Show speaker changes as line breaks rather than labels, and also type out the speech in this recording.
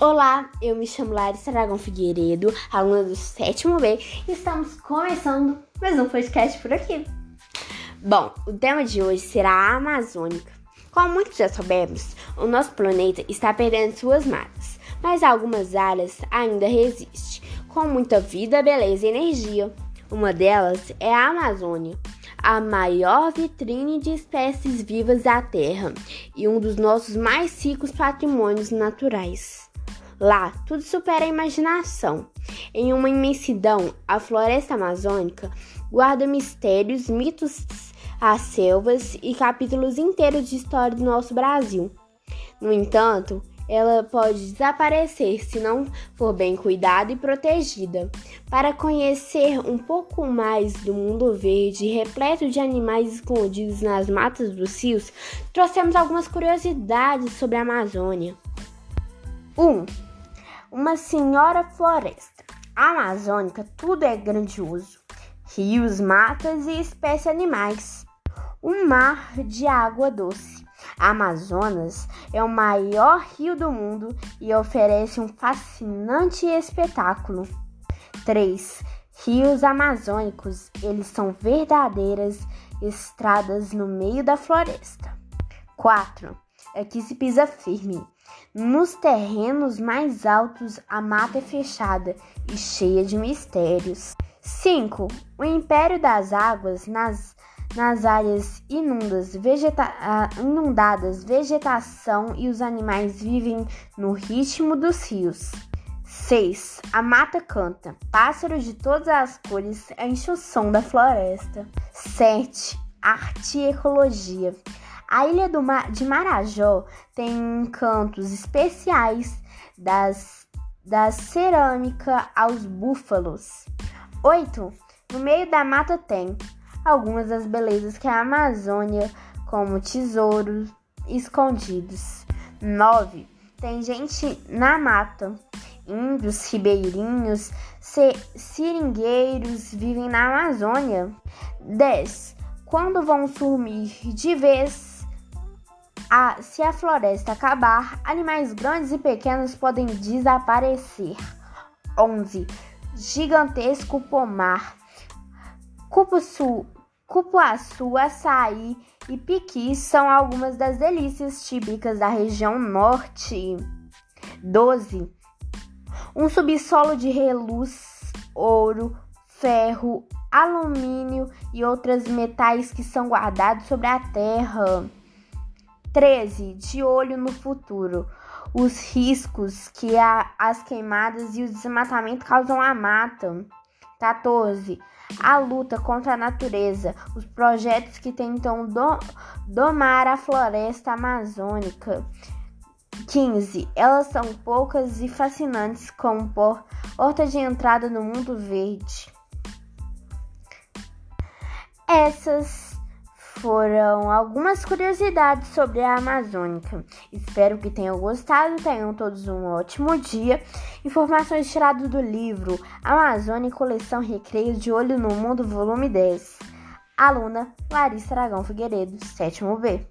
Olá, eu me chamo Larissa Aragão Figueiredo, aluna do sétimo B, e estamos começando mais um podcast por aqui. Bom, o tema de hoje será a Amazônica. Como muitos já sabemos, o nosso planeta está perdendo suas matas, mas algumas áreas ainda resistem, com muita vida, beleza e energia. Uma delas é a Amazônia, a maior vitrine de espécies vivas da Terra e um dos nossos mais ricos patrimônios naturais. Lá, tudo supera a imaginação. Em uma imensidão, a floresta amazônica guarda mistérios, mitos, as selvas e capítulos inteiros de história do nosso Brasil. No entanto, ela pode desaparecer se não for bem cuidada e protegida. Para conhecer um pouco mais do mundo verde, repleto de animais escondidos nas matas dos rios, trouxemos algumas curiosidades sobre a Amazônia. 1. Um, uma senhora floresta. A Amazônica tudo é grandioso: rios, matas e espécies animais. Um mar de água doce. Amazonas é o maior rio do mundo e oferece um fascinante espetáculo. 3. Rios amazônicos, eles são verdadeiras estradas no meio da floresta. 4. Aqui se pisa firme. Nos terrenos mais altos, a mata é fechada e cheia de mistérios. 5. O Império das Águas nas, nas áreas inundas, vegeta inundadas, vegetação e os animais vivem no ritmo dos rios. 6. A mata canta. Pássaros de todas as cores enchem o som da floresta. 7. Arte e ecologia. A ilha de Marajó tem encantos especiais das, da cerâmica aos búfalos. 8. No meio da mata tem algumas das belezas que a Amazônia, como tesouros escondidos. 9. Tem gente na mata. Índios, ribeirinhos, seringueiros vivem na Amazônia. 10. Quando vão sumir de vez a, se a floresta acabar, animais grandes e pequenos podem desaparecer. 11. Gigantesco pomar. Cupuaçu, cupuaçu, açaí e piqui são algumas das delícias típicas da região norte. 12. Um subsolo de reluz, ouro, ferro, alumínio e outros metais que são guardados sobre a terra. 13. De olho no futuro. Os riscos que a, as queimadas e o desmatamento causam à mata. 14. A luta contra a natureza. Os projetos que tentam do, domar a floresta amazônica. 15. Elas são poucas e fascinantes como porta de entrada no mundo verde. Essas foram algumas curiosidades sobre a Amazônica. Espero que tenham gostado, tenham todos um ótimo dia. Informações tiradas do livro Amazônia Coleção Recreio de Olho no Mundo, volume 10. Aluna Larissa Aragão Figueiredo, sétimo B.